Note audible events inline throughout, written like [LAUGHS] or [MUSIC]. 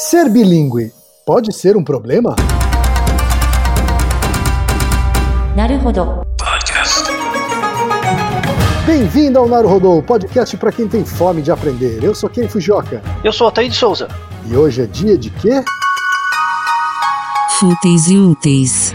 Ser bilíngue pode ser um problema? Naruhodo. Bem-vindo ao Naruhodô, podcast para quem tem fome de aprender. Eu sou Ken Fujioka. Eu sou Altair de Souza. E hoje é dia de quê? Fúteis e úteis.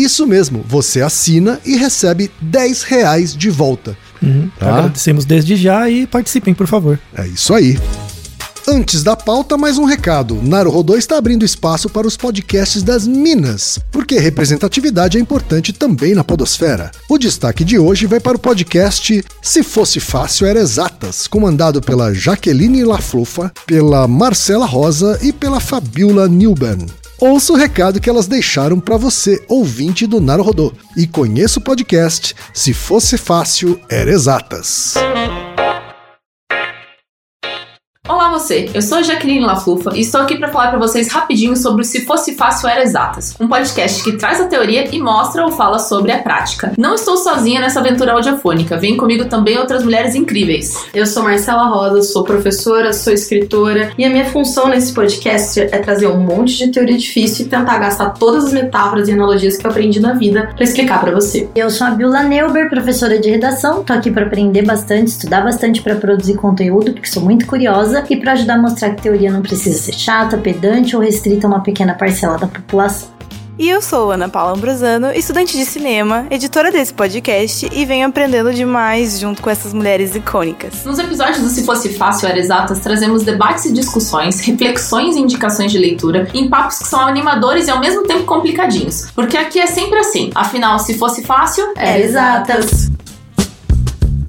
Isso mesmo, você assina e recebe 10 reais de volta. Uhum. Tá. Agradecemos desde já e participem, por favor. É isso aí. Antes da pauta, mais um recado. Naruhodô está abrindo espaço para os podcasts das Minas, porque representatividade é importante também na podosfera. O destaque de hoje vai para o podcast Se Fosse Fácil Era Exatas, comandado pela Jaqueline Laflufa, pela Marcela Rosa e pela Fabiola Newben. Ouça o recado que elas deixaram para você, ouvinte do Naruhodô, e conheça o podcast Se Fosse Fácil Era Exatas. Olá você, eu sou a Jaqueline Laflufa e estou aqui para falar para vocês rapidinho sobre o Se Fosse Fácil Era Exatas, um podcast que traz a teoria e mostra ou fala sobre a prática. Não estou sozinha nessa aventura audiofônica, vem comigo também outras mulheres incríveis. Eu sou Marcela Rosa, sou professora, sou escritora e a minha função nesse podcast é trazer um monte de teoria difícil e tentar gastar todas as metáforas e analogias que eu aprendi na vida para explicar para você. Eu sou a Biola Neuber, professora de redação. Tô aqui para aprender bastante, estudar bastante para produzir conteúdo, porque sou muito curiosa e para ajudar a mostrar que teoria não precisa ser chata, pedante ou restrita a uma pequena parcela da população. E eu sou Ana Paula Ambrosano, estudante de cinema, editora desse podcast e venho aprendendo demais junto com essas mulheres icônicas. Nos episódios do Se Fosse Fácil Era Exatas, trazemos debates e discussões, reflexões e indicações de leitura em papos que são animadores e ao mesmo tempo complicadinhos. Porque aqui é sempre assim. Afinal, se fosse fácil, É exatas.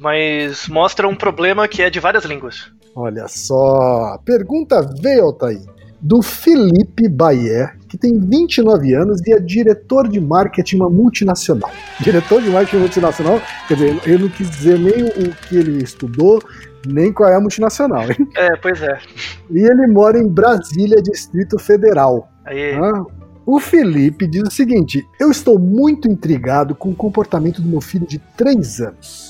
mas mostra um problema que é de várias línguas. Olha só, pergunta veio, Altaí. do Felipe Bayer, que tem 29 anos e é diretor de marketing uma multinacional. [LAUGHS] Diretor de marketing multinacional, quer dizer, eu não quis dizer nem o que ele estudou, nem qual é a multinacional. Hein? É, pois é. E ele mora em Brasília, Distrito Federal. Aí, Ah, O Felipe diz o seguinte: Eu estou muito intrigado com o comportamento do meu filho de 3 anos.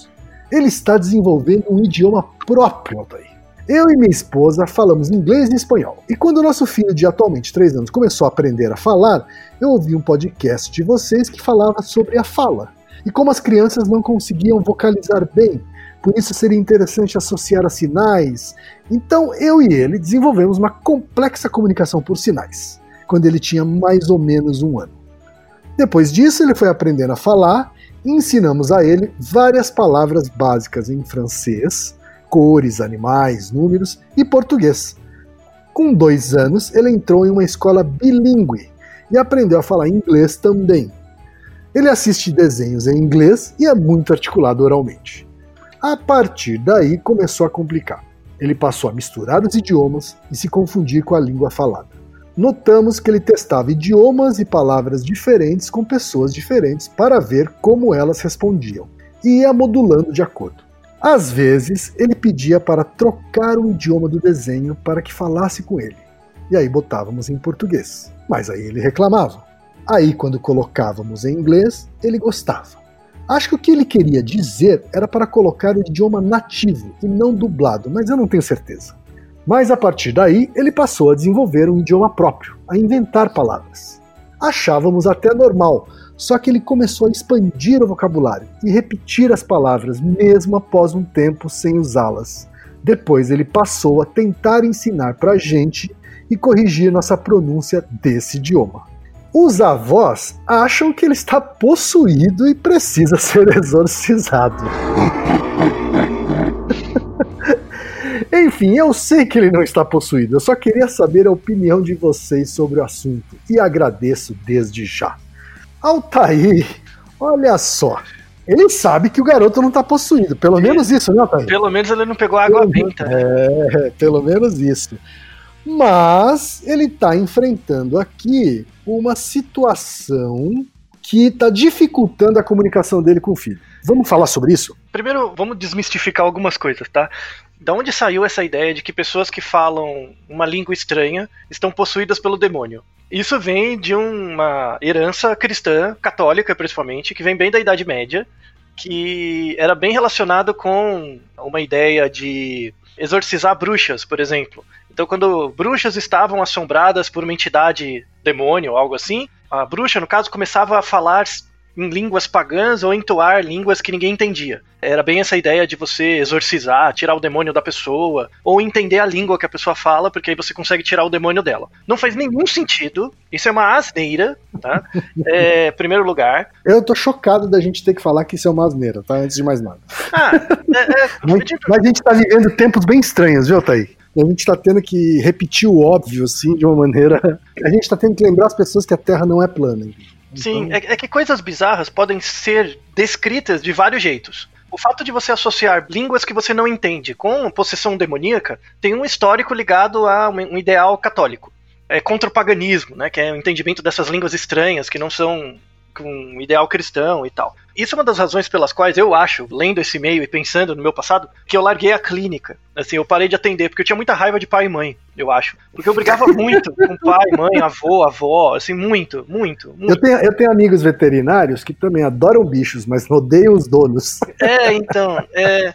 Ele está desenvolvendo um idioma próprio, Altair. Eu e minha esposa falamos inglês e espanhol. E quando o nosso filho de atualmente 3 anos começou a aprender a falar, eu ouvi um podcast de vocês que falava sobre a fala. E como as crianças não conseguiam vocalizar bem, por isso seria interessante associar a sinais. Então eu e ele desenvolvemos uma complexa comunicação por sinais quando ele tinha mais ou menos um ano. Depois disso, ele foi aprendendo a falar ensinamos a ele várias palavras básicas em francês, cores, animais, números e português. Com dois anos, ele entrou em uma escola bilíngue e aprendeu a falar inglês também. Ele assiste desenhos em inglês e é muito articulado oralmente. A partir daí começou a complicar. Ele passou a misturar os idiomas e se confundir com a língua falada notamos que ele testava idiomas e palavras diferentes com pessoas diferentes para ver como elas respondiam, e ia modulando de acordo. Às vezes, ele pedia para trocar o idioma do desenho para que falasse com ele, e aí botávamos em português, mas aí ele reclamava. Aí, quando colocávamos em inglês, ele gostava. Acho que o que ele queria dizer era para colocar o idioma nativo e não dublado, mas eu não tenho certeza. Mas a partir daí, ele passou a desenvolver um idioma próprio, a inventar palavras. Achávamos até normal, só que ele começou a expandir o vocabulário e repetir as palavras mesmo após um tempo sem usá-las. Depois ele passou a tentar ensinar para a gente e corrigir nossa pronúncia desse idioma. Os avós acham que ele está possuído e precisa [LAUGHS] ser exorcizado. Enfim, eu sei que ele não está possuído, eu só queria saber a opinião de vocês sobre o assunto e agradeço desde já. Altair, olha só, ele sabe que o garoto não está possuído, pelo menos isso, né, Altair? Pelo menos ele não pegou água benta. É, [LAUGHS] pelo menos isso. Mas ele está enfrentando aqui uma situação que está dificultando a comunicação dele com o filho. Vamos falar sobre isso? Primeiro, vamos desmistificar algumas coisas, tá? Da onde saiu essa ideia de que pessoas que falam uma língua estranha estão possuídas pelo demônio? Isso vem de uma herança cristã, católica principalmente, que vem bem da Idade Média, que era bem relacionado com uma ideia de exorcizar bruxas, por exemplo. Então, quando bruxas estavam assombradas por uma entidade demônio algo assim, a bruxa, no caso, começava a falar em línguas pagãs ou entoar línguas que ninguém entendia. Era bem essa ideia de você exorcizar, tirar o demônio da pessoa, ou entender a língua que a pessoa fala, porque aí você consegue tirar o demônio dela. Não faz nenhum sentido, isso é uma asneira, tá? [LAUGHS] É, primeiro lugar. Eu tô chocado da gente ter que falar que isso é uma asneira, tá? Antes de mais nada. Ah, é, é, [LAUGHS] Mas, mas a gente tá vivendo tempos bem estranhos, viu, Thaí? A gente tá tendo que repetir o óbvio, assim, de uma maneira. A gente tá tendo que lembrar as pessoas que a Terra não é plana. Sim, é, é que coisas bizarras podem ser descritas de vários jeitos. O fato de você associar línguas que você não entende com possessão demoníaca tem um histórico ligado a um ideal católico. É contra o paganismo, né, que é o entendimento dessas línguas estranhas que não são um ideal cristão e tal. Isso é uma das razões pelas quais eu acho, lendo esse e-mail e pensando no meu passado, que eu larguei a clínica. Assim, eu parei de atender, porque eu tinha muita raiva de pai e mãe, eu acho. Porque eu brigava [LAUGHS] muito com pai, mãe, avô, avó, assim, muito, muito, muito. Eu tenho, eu tenho amigos veterinários que também adoram bichos, mas odeiam os donos. [LAUGHS] É, então, é,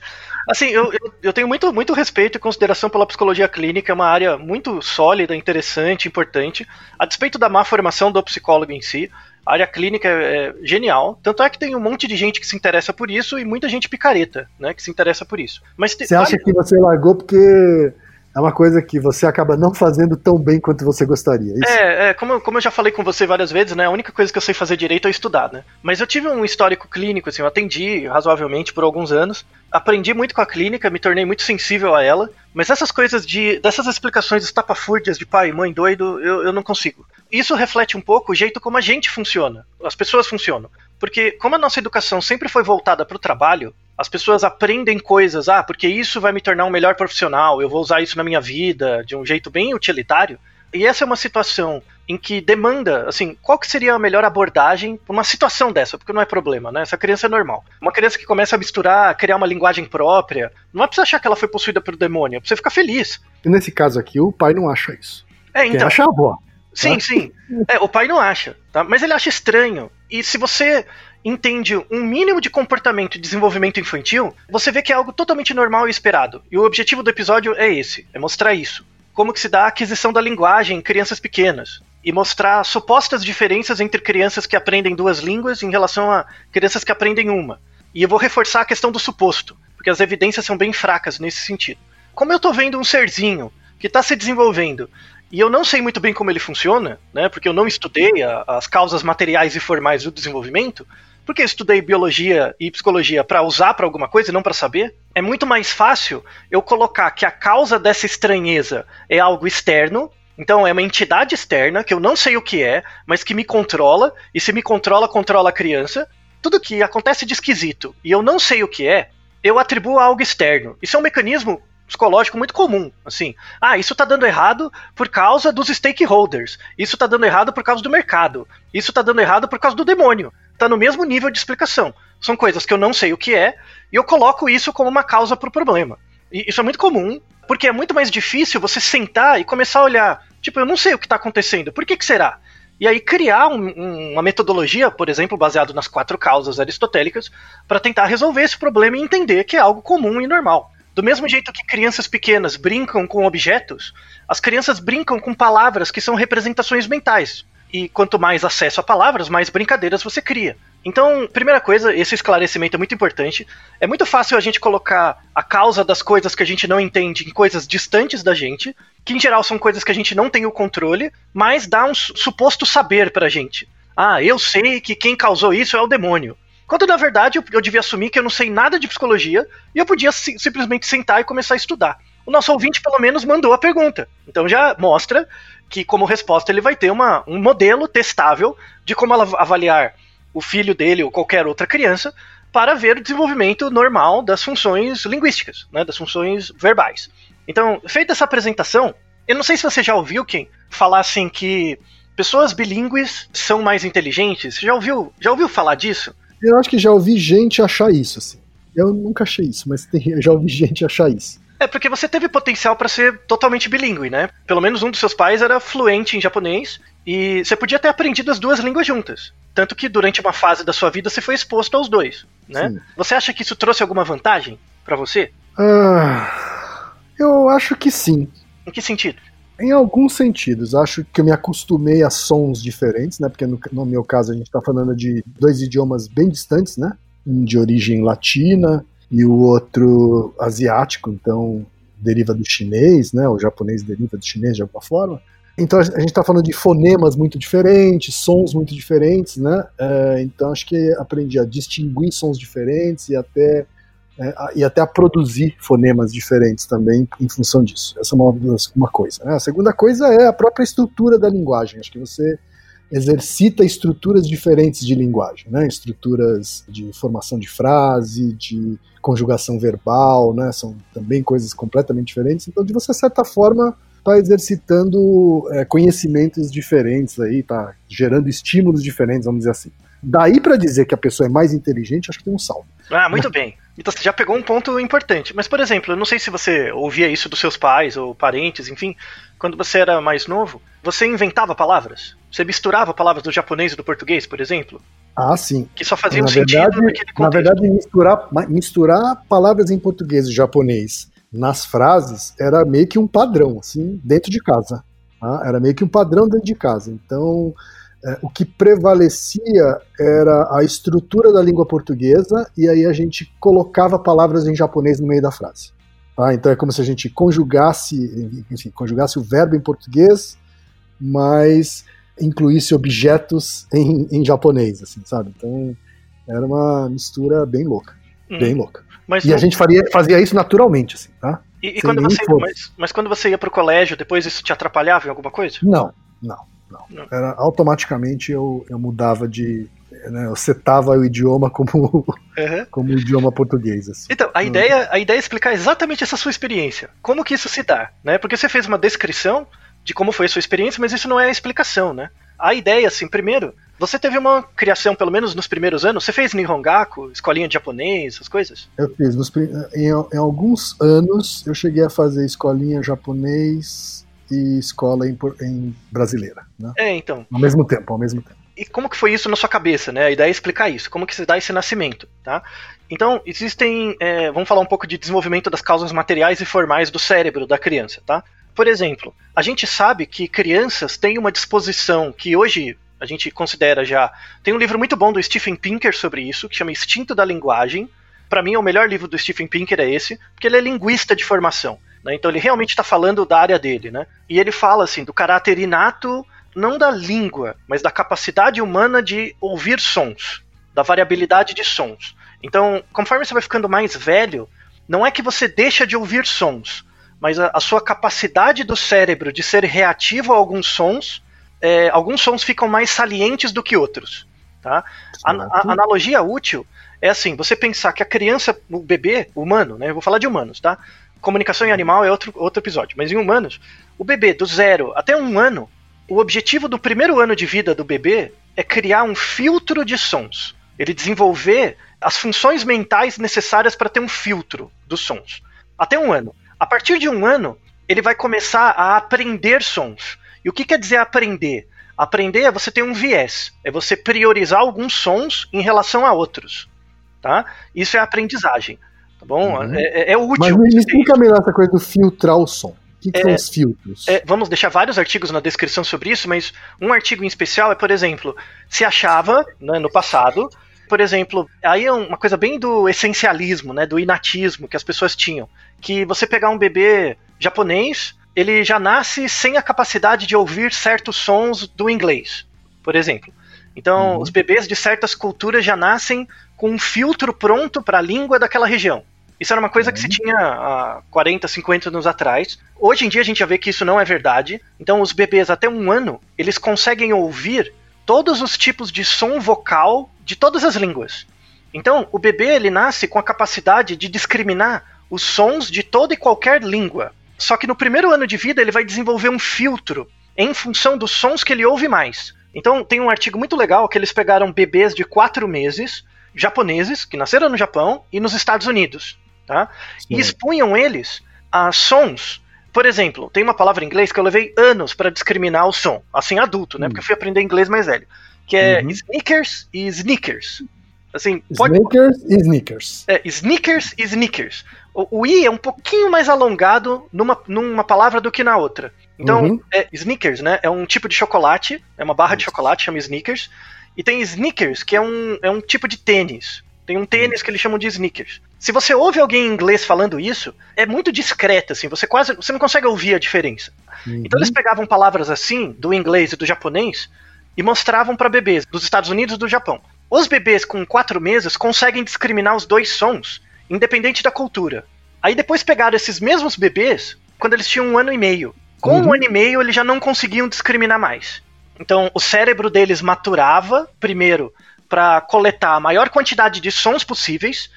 assim, eu, eu, eu tenho muito, muito respeito e consideração pela psicologia clínica, é uma área muito sólida, interessante, importante, a despeito da má formação do psicólogo em si, a área clínica é, é genial, tanto é que tem um monte de gente que se interessa por isso e muita gente picareta, né, que se interessa por isso. Mas te- Você acha que você largou porque é uma coisa que você acaba não fazendo tão bem quanto você gostaria? é Isso? É, é como, como eu já falei com você várias vezes, né? A única coisa que eu sei fazer direito é estudar, né? Mas eu tive um histórico clínico, assim, eu atendi razoavelmente por alguns anos, aprendi muito com a clínica, me tornei muito sensível a ela, mas essas coisas de. dessas explicações estapafúrdias de pai mãe doido, eu, eu não consigo. Isso reflete um pouco o jeito como a gente funciona, as pessoas funcionam. Porque como a nossa educação sempre foi voltada para o trabalho, as pessoas aprendem coisas, ah, porque isso vai me tornar um melhor profissional, eu vou usar isso na minha vida de um jeito bem utilitário. E essa é uma situação em que demanda, assim, qual que seria a melhor abordagem para uma situação dessa? Porque não é problema, né? Essa criança é normal. Uma criança que começa a misturar, criar uma linguagem própria, não é pra você achar que ela foi possuída pelo demônio, é pra você ficar feliz. E nesse caso aqui, o pai não acha isso. É, Quem então. acha é a avó. Sim, Tá? sim. É, o pai não acha, tá? Mas ele acha estranho. E se você entende um mínimo de comportamento e desenvolvimento infantil, você vê que é algo totalmente normal e esperado. E o objetivo do episódio é esse, é mostrar isso. Como que se dá a aquisição da linguagem em crianças pequenas. E mostrar supostas diferenças entre crianças que aprendem duas línguas em relação a crianças que aprendem uma. E eu vou reforçar a questão do suposto, porque as evidências são bem fracas nesse sentido. Como eu tô vendo um serzinho que está se desenvolvendo e eu não sei muito bem como ele funciona, né? Porque eu não estudei a- as causas materiais e formais do desenvolvimento. Porque eu estudei biologia e psicologia para usar para alguma coisa e não para saber. É muito mais fácil eu colocar que a causa dessa estranheza é algo externo. Então é uma entidade externa que eu não sei o que é, mas que me controla e se me controla, controla a criança. Tudo que acontece de esquisito e eu não sei o que é, eu atribuo a algo externo. Isso é um mecanismo psicológico muito comum, assim. Ah, isso tá dando errado por causa dos stakeholders. Isso tá dando errado por causa do mercado. Isso tá dando errado por causa do demônio. Tá no mesmo nível de explicação. São coisas que eu não sei o que é e eu coloco isso como uma causa pro problema. E isso é muito comum, porque é muito mais difícil você sentar e começar a olhar, tipo, eu não sei o que tá acontecendo. Por que que será? E aí criar um- um- uma metodologia, por exemplo, baseado nas quatro causas aristotélicas, para tentar resolver esse problema e entender que é algo comum e normal. Do mesmo jeito que crianças pequenas brincam com objetos, as crianças brincam com palavras que são representações mentais. E quanto mais acesso a palavras, mais brincadeiras você cria. Então, primeira coisa, esse esclarecimento é muito importante. É muito fácil a gente colocar a causa das coisas que a gente não entende em coisas distantes da gente, que em geral são coisas que a gente não tem o controle, mas dá um su- suposto saber pra gente. Ah, eu sei que quem causou isso é o demônio. Quando na verdade eu, eu devia assumir que eu não sei nada de psicologia e eu podia si- simplesmente sentar e começar a estudar. O nosso ouvinte pelo menos mandou a pergunta. Então já mostra que como resposta ele vai ter uma, um modelo testável de como avaliar o filho dele ou qualquer outra criança para ver o desenvolvimento normal das funções linguísticas, né, das funções verbais. Então, feita essa apresentação, eu não sei se você já ouviu quem falar assim que pessoas bilíngues são mais inteligentes. Já ouviu, já ouviu falar disso? Eu acho que já ouvi gente achar isso, assim. Eu nunca achei isso, mas tem- já ouvi gente achar isso. É porque você teve potencial para ser totalmente bilíngue, né? Pelo menos um dos seus pais era fluente em japonês e você podia ter aprendido as duas línguas juntas. Tanto que durante uma fase da sua vida você foi exposto aos dois, né? Sim. Você acha que isso trouxe alguma vantagem para você? Ah, eu acho que sim. Em que sentido? Em alguns sentidos, acho que eu me acostumei a sons diferentes, né? Porque no, no meu caso a gente está falando de dois idiomas bem distantes, né? Um de origem latina e o outro asiático, então deriva do chinês, né? O japonês deriva do chinês de alguma forma. Então a gente está falando de fonemas muito diferentes, sons muito diferentes, né? É, então acho que aprendi a distinguir sons diferentes e até é, a- e até a produzir fonemas diferentes também em função disso. Essa é uma, uma coisa. né? A segunda coisa é a própria estrutura da linguagem. Acho que você exercita estruturas diferentes de linguagem, né? Estruturas de formação de frase, de conjugação verbal, né? São também coisas completamente diferentes. Então, de você, certa forma, está exercitando é, conhecimentos diferentes aí, tá gerando estímulos diferentes, vamos dizer assim. Daí para dizer que a pessoa é mais inteligente, acho que tem um saldo. Ah, muito bem. Então você já pegou um ponto importante. Mas, por exemplo, eu não sei se você ouvia isso dos seus pais ou parentes, enfim, quando você era mais novo, você inventava palavras? Você misturava palavras do japonês e do português, por exemplo? Ah, sim. Que só faziam na sentido verdade, na verdade misturar, misturar palavras em português e japonês nas frases era meio que um padrão, assim, dentro de casa. tá? Era meio que um padrão dentro de casa. Então, é, o que prevalecia era a estrutura da língua portuguesa e aí a gente colocava palavras em japonês no meio da frase. tá? Então é como se a gente conjugasse, enfim, conjugasse o verbo em português, mas incluísse objetos em, em japonês, assim, sabe? Então era uma mistura bem louca, Hum, bem louca. Mas, E a gente faria, fazia isso naturalmente, assim, tá? e, e quando você, mas, mas quando você ia pro colégio, depois isso te atrapalhava em alguma coisa? Não, não, não. Não. Era, automaticamente eu, eu mudava de. Né, eu setava o idioma como, Uhum. como idioma português. Assim. Então, a Hum. ideia, a ideia é explicar exatamente essa sua experiência. Como que isso se dá, né? Porque você fez uma descrição de como foi a sua experiência, mas isso não é a explicação, né? A ideia, assim, primeiro, você teve uma criação, pelo menos nos primeiros anos, você fez Nihongaku, escolinha de japonês, essas coisas? Eu fiz. Nos, em, em alguns anos eu cheguei a fazer escolinha japonês e escola em, em brasileira, né? É, então. Ao mesmo tempo, ao mesmo tempo. E como que foi isso na sua cabeça, né? A ideia é explicar isso, como que se dá esse nascimento, tá? Então, existem, é, vamos falar um pouco de desenvolvimento das causas materiais e formais do cérebro da criança, tá? Por exemplo, a gente sabe que crianças têm uma disposição que hoje a gente considera já. Tem um livro muito bom do Stephen Pinker sobre isso, que chama Instinto da Linguagem. Para mim, o melhor livro do Stephen Pinker é esse, porque ele é linguista de formação. Né? Então, ele realmente está falando da área dele, né? E ele fala assim do caráter inato não da língua, mas da capacidade humana de ouvir sons, da variabilidade de sons. Então, conforme você vai ficando mais velho, não é que você deixa de ouvir sons, mas a, a sua capacidade do cérebro de ser reativo a alguns sons, é, alguns sons ficam mais salientes do que outros. Tá? A, a- analogia útil é assim: você pensar que a criança, o bebê, humano, né? Eu vou falar de humanos, tá? Comunicação em animal é outro, outro episódio, mas em humanos, o bebê do zero até um ano, o objetivo do primeiro ano de vida do bebê é criar um filtro de sons. Ele desenvolver as funções mentais necessárias para ter um filtro dos sons. Até um ano. A partir de um ano, ele vai começar a aprender sons. E o que quer dizer aprender? Aprender é você ter um viés, é você priorizar alguns sons em relação a outros. Tá? Isso é aprendizagem. Tá bom? Uhum. É, é- é útil. Mas me, explica melhor essa coisa do filtrar o som. O que, que É, são os filtros? É, vamos deixar vários artigos na descrição sobre isso, mas um artigo em especial é, por exemplo, se achava né, no passado, por exemplo, aí é uma coisa bem do essencialismo, né, do inatismo que as pessoas tinham, que você pegar um bebê japonês, ele já nasce sem a capacidade de ouvir certos sons do inglês, por exemplo. Então, Uhum. os bebês de certas culturas já nascem com um filtro pronto para a língua daquela região. Isso era uma coisa que se tinha há 40, 50 anos atrás. Hoje em dia a gente já vê que isso não é verdade. Então os bebês até um ano, eles conseguem ouvir todos os tipos de som vocal de todas as línguas. Então o bebê ele nasce com a capacidade de discriminar os sons de toda e qualquer língua. Só que no primeiro ano de vida ele vai desenvolver um filtro em função dos sons que ele ouve mais. Então tem um artigo muito legal que eles pegaram bebês de quatro meses, japoneses, que nasceram no Japão e nos Estados Unidos, tá? E expunham eles a sons. Por exemplo, tem uma palavra em inglês que eu levei anos para discriminar o som, assim adulto, né? Porque eu fui aprender inglês mais velho, que é Uhum. sneakers e sneakers. Assim, pode Sneakers e sneakers. é, sneakers e sneakers. O, o i é um pouquinho mais alongado numa, numa palavra do que na outra. Então, Uhum. é, sneakers, né? É um tipo de chocolate, é uma barra de chocolate, chama sneakers. E tem sneakers, que é um, é um tipo de tênis. Tem um tênis que eles chamam de sneakers. Se você ouve alguém em inglês falando isso, é muito discreto, assim, você quase. Você não consegue ouvir a diferença. Então eles pegavam palavras assim, do inglês e do japonês, e mostravam para bebês dos Estados Unidos e do Japão. Os bebês com quatro meses conseguem discriminar os dois sons, independente da cultura. Aí depois pegaram esses mesmos bebês quando eles tinham um ano e meio. Com Uhum. um ano e meio, eles já não conseguiam discriminar mais. Então, o cérebro deles maturava, primeiro, para coletar a maior quantidade de sons possíveis,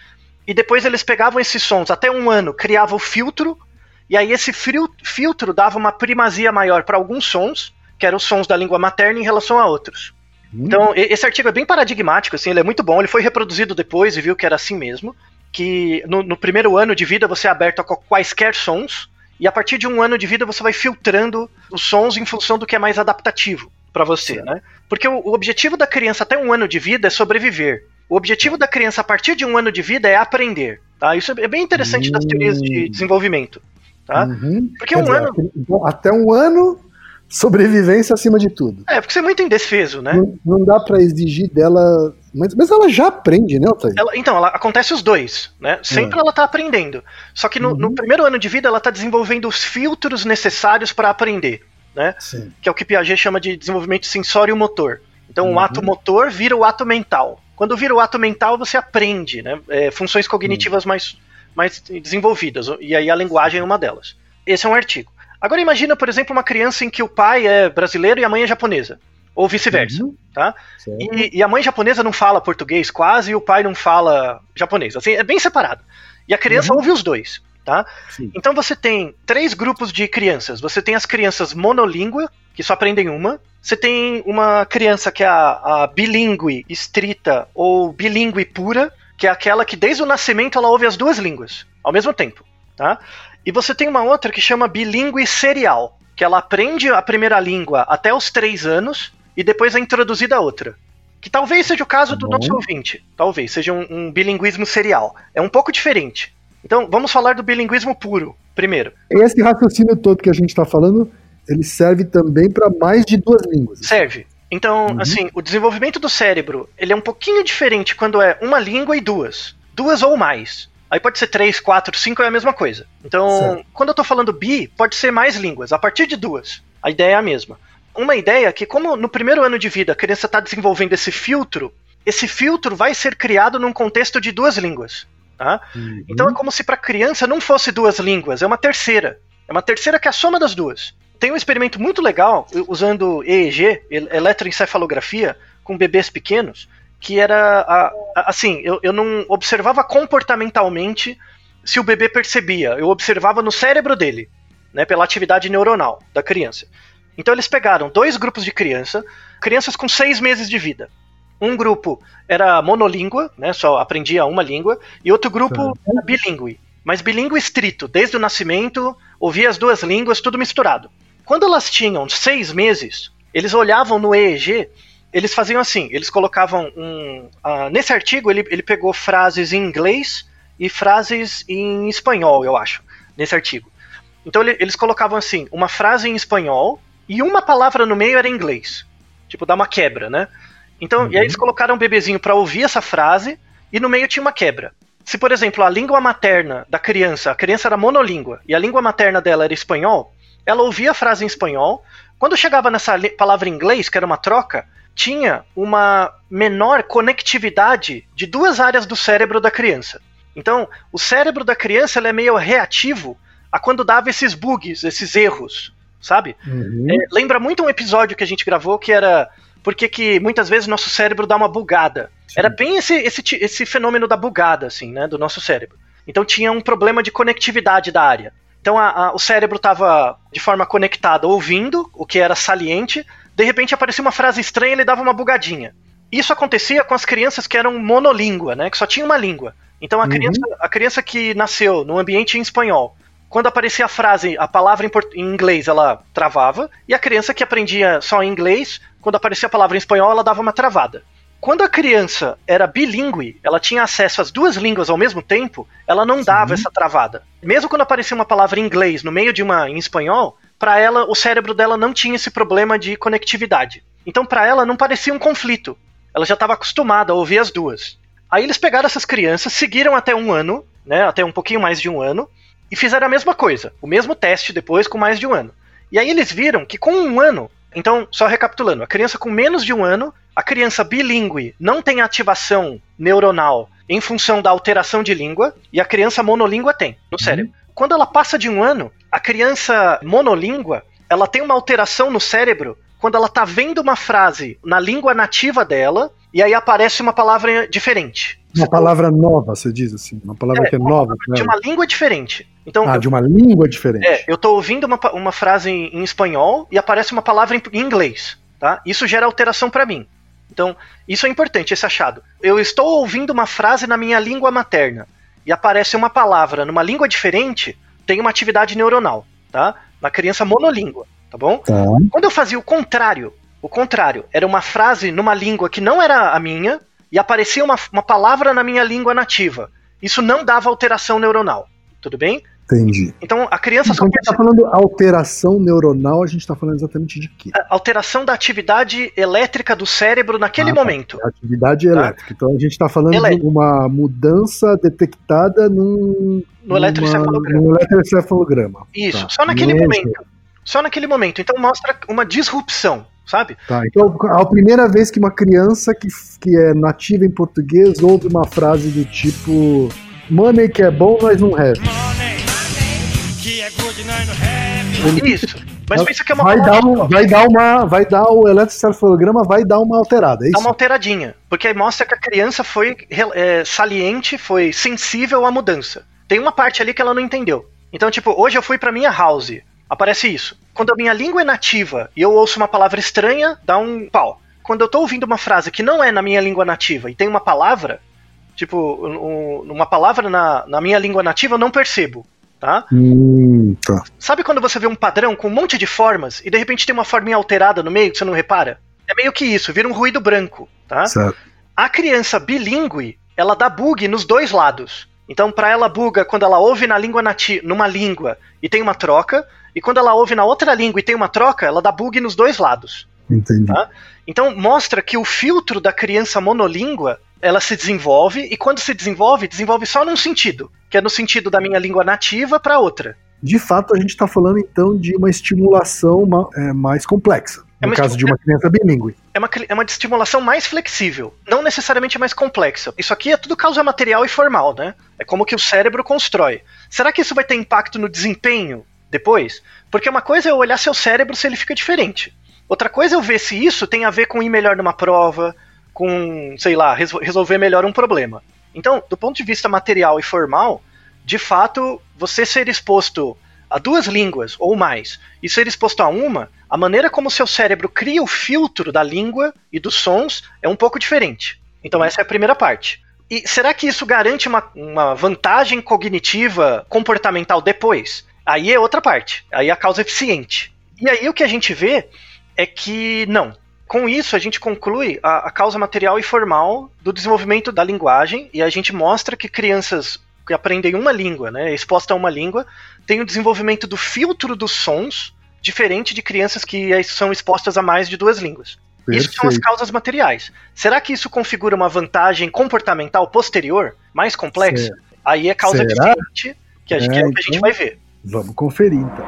e depois eles pegavam esses sons até um ano, criavam o filtro, e aí esse filtro dava uma primazia maior para alguns sons, que eram os sons da língua materna em relação a outros. Então, e- esse artigo é bem paradigmático, assim, ele é muito bom, ele foi reproduzido depois e viu que era assim mesmo, que no, no primeiro ano de vida você é aberto a quaisquer sons, e a partir de um ano de vida você vai filtrando os sons em função do que é mais adaptativo para você, né? Porque o, o objetivo da criança até um ano de vida é sobreviver. O objetivo da criança a partir de um ano de vida é aprender, tá? Isso é bem interessante das teorias de desenvolvimento, tá? Uhum. Porque Quer um dizer, ano... então, até um ano, sobrevivência acima de tudo. É, porque você é muito indefeso, né? Não, não dá pra exigir dela. Mas, mas ela já aprende, né, Otávio? Ela- então, ela acontece os dois, né? Sempre É. ela tá aprendendo. Só que no, no primeiro ano de vida ela tá desenvolvendo os filtros necessários para aprender, né? Sim. Que é o que Piaget chama de desenvolvimento sensório motor. Então, o Uhum. ato motor vira o ato mental. Quando vira o ato mental, você aprende, né? É, funções cognitivas mais, mais desenvolvidas. E aí a linguagem é uma delas. Esse é um artigo. Agora imagina, por exemplo, uma criança em que o pai é brasileiro e a mãe é japonesa. Ou vice-versa, Uhum. tá? E, e a mãe japonesa não fala português quase e o pai não fala japonês. Assim, é bem separado. E a criança Uhum. ouve os dois, tá? Sim. Então você tem três grupos de crianças. Você tem as crianças monolíngua, que só aprendem uma. Você tem uma criança que é a, a bilíngue estrita ou bilíngue pura, que é aquela que desde o nascimento ela ouve as duas línguas ao mesmo tempo, tá? E você tem uma outra que chama bilíngue serial, que ela aprende a primeira língua até os três anos e depois é introduzida a outra. Que talvez seja o caso do Tá bom. nosso ouvinte. Talvez seja um, um bilinguismo serial. É um pouco diferente. Então, vamos falar do bilinguismo puro primeiro. Esse raciocínio todo que a gente está falando, ele serve também para mais de duas línguas. Serve. Então, Uhum. assim, o desenvolvimento do cérebro, ele é um pouquinho diferente quando é uma língua e duas. Duas ou mais. Aí pode ser três, quatro, cinco, é a mesma coisa. Então, Certo. quando eu tô falando bi, pode ser mais línguas, a partir de duas. A ideia é a mesma. Uma ideia é que, como no primeiro ano de vida a criança está desenvolvendo esse filtro, esse filtro vai ser criado num contexto de duas línguas. Tá? Uhum. Então é como se para a criança não fosse duas línguas, é uma terceira. É uma terceira que é a soma das duas. Tem um experimento muito legal usando EEG, el- eletroencefalografia, com bebês pequenos, que era a- a- assim, eu, eu não observava comportamentalmente se o bebê percebia, eu observava no cérebro dele, né, pela atividade neuronal da criança. Então eles pegaram dois grupos de criança, crianças com seis meses de vida. Um grupo era monolíngua, né, só aprendia uma língua, e outro grupo era bilíngue, mas bilíngue estrito, desde o nascimento, ouvia as duas línguas, tudo misturado. Quando elas tinham seis meses, eles olhavam no EEG, eles faziam assim, eles colocavam um... ah, nesse artigo ele, ele pegou frases em inglês e frases em espanhol, eu acho, nesse artigo. Então ele- eles colocavam assim, uma frase em espanhol e uma palavra no meio era em inglês. Tipo, dá uma quebra, né? Então, e aí eles colocaram um bebezinho para ouvir essa frase e no meio tinha uma quebra. Se, por exemplo, a língua materna da criança, a criança era monolíngua e a língua materna dela era espanhol, ela ouvia a frase em espanhol. Quando chegava nessa palavra em inglês, que era uma troca, tinha uma menor conectividade de duas áreas do cérebro da criança. Então, o cérebro da criança é meio reativo a quando dava esses bugs, esses erros, sabe? Uhum. É, lembra muito um episódio que a gente gravou que era porque que muitas vezes nosso cérebro dá uma bugada. Era bem esse, esse, esse fenômeno da bugada, assim, né, do nosso cérebro. Então tinha um problema de conectividade da área. Então a- a- o cérebro estava de forma conectada ouvindo, o que era saliente, de repente aparecia uma frase estranha e ele dava uma bugadinha. Isso acontecia com as crianças que eram monolíngua, né, que só tinha uma língua. Então a, Uhum. criança, a criança que nasceu no ambiente em espanhol, quando aparecia a frase, a palavra em, inglês, ela travava, e a criança que aprendia só em inglês, quando aparecia a palavra em espanhol, ela dava uma travada. Quando a criança era bilíngue, ela tinha acesso às duas línguas ao mesmo tempo, ela não dava essa travada. Mesmo quando aparecia uma palavra em inglês no meio de uma em espanhol, para ela o cérebro dela não tinha esse problema de conectividade. Então para ela não parecia um conflito. Ela já estava acostumada a ouvir as duas. Aí eles pegaram essas crianças, seguiram até um ano, né, até um pouquinho mais de um ano, e fizeram a mesma coisa, o mesmo teste depois com mais de um ano. E aí eles viram que com um ano, então, só recapitulando, a criança com menos de um ano, a criança bilíngue não tem ativação neuronal em função da alteração de língua, e a criança monolíngua tem no cérebro. Quando ela passa de um ano, a criança monolíngua, ela tem uma alteração no cérebro quando ela tá vendo uma frase na língua nativa dela, e aí aparece uma palavra diferente. Uma palavra nova, você diz assim. Uma palavra É, que é nova. De uma língua diferente. Então, Ah, eu- de uma língua diferente. é, eu tô ouvindo uma, uma frase em, em espanhol e aparece uma palavra em, em inglês, tá? Isso gera alteração para mim. Então, isso é importante, esse achado. Eu estou ouvindo uma frase na minha língua materna e aparece uma palavra numa língua diferente, tem uma atividade neuronal, tá? Na criança monolíngua, tá bom? Tá. Quando eu fazia o contrário, o contrário, era uma frase numa língua que não era a minha e aparecia uma, uma palavra na minha língua nativa. Isso não dava alteração neuronal, tudo bem? Entendi. Então a criança só Quando a gente tá falando alteração neuronal, a gente tá falando exatamente de quê? alteração da atividade elétrica do cérebro naquele Ah, tá. momento. Atividade elétrica. Então a gente está falando de uma mudança detectada num, No eletroencefalograma. num eletroencefalograma. Isso, Tá. só naquele Isso. momento. Só naquele momento. Então mostra uma disrupção, sabe? Tá, então a primeira vez que uma criança que, que é nativa em português ouve uma frase do tipo Money que é bom, nós não have. Isso. Mas pensa que é uma vai dar, um, vai dar uma. Vai dar o eletroencefalograma vai dar uma alterada, é Dá isso? uma alteradinha. Porque aí mostra que a criança foi é, saliente, foi sensível à mudança. tem uma parte ali que ela não entendeu. Então, tipo, hoje eu fui pra minha house, aparece isso. Quando a minha língua é nativa e eu ouço uma palavra estranha, dá um pau. Quando eu tô ouvindo uma frase que não é na minha língua nativa e tem uma palavra, tipo, um- uma palavra na, na minha língua nativa, eu não percebo, tá? Hum, tá. Sabe quando você vê um padrão com um monte de formas e de repente tem uma forminha alterada no meio que você não repara? É meio que isso, vira um ruído branco, tá? Certo. A criança bilíngue, ela dá bug nos dois lados. Então, para ela buga quando ela ouve na língua nati numa língua e tem uma troca, e quando ela ouve na outra língua e tem uma troca, ela dá bug nos dois lados. Entendi. Tá? Então, mostra que o filtro da criança monolíngua, ela se desenvolve e quando se desenvolve, desenvolve só num sentido, que é no sentido da minha língua nativa para outra. De fato, a gente está falando então de uma estimulação ma- é, mais complexa. É No caso de uma criança bilíngue. é uma, é uma estimulação mais flexível, não necessariamente mais complexa. Isso aqui é tudo causa material e formal, né? É como que o cérebro constrói. Será que isso vai ter impacto no desempenho depois? Porque uma coisa é eu olhar seu cérebro se ele fica diferente. Outra coisa é eu ver se isso tem a ver com ir melhor numa prova, com, sei lá, resol- resolver melhor um problema. Então, do ponto de vista material e formal, de fato, você ser exposto a duas línguas ou mais e ser exposto a uma, a maneira como seu cérebro cria o filtro da língua e dos sons é um pouco diferente. Então, essa é a primeira parte. E será que isso garante uma, uma vantagem cognitiva comportamental depois? Aí é outra parte. Aí é a causa eficiente. E aí o que a gente vê é que não. Com isso, a gente conclui a, a causa material e formal do desenvolvimento da linguagem e a gente mostra que crianças que aprendem uma língua, né, exposta a uma língua, têm o desenvolvimento do filtro dos sons diferente de crianças que eh, são expostas a mais de duas línguas. Isso são as causas materiais. Será que isso configura uma vantagem comportamental posterior, mais complexa? Aí é causa Será? eficiente, que a, É, que é o que a gente então- vai ver. Vamos conferir então.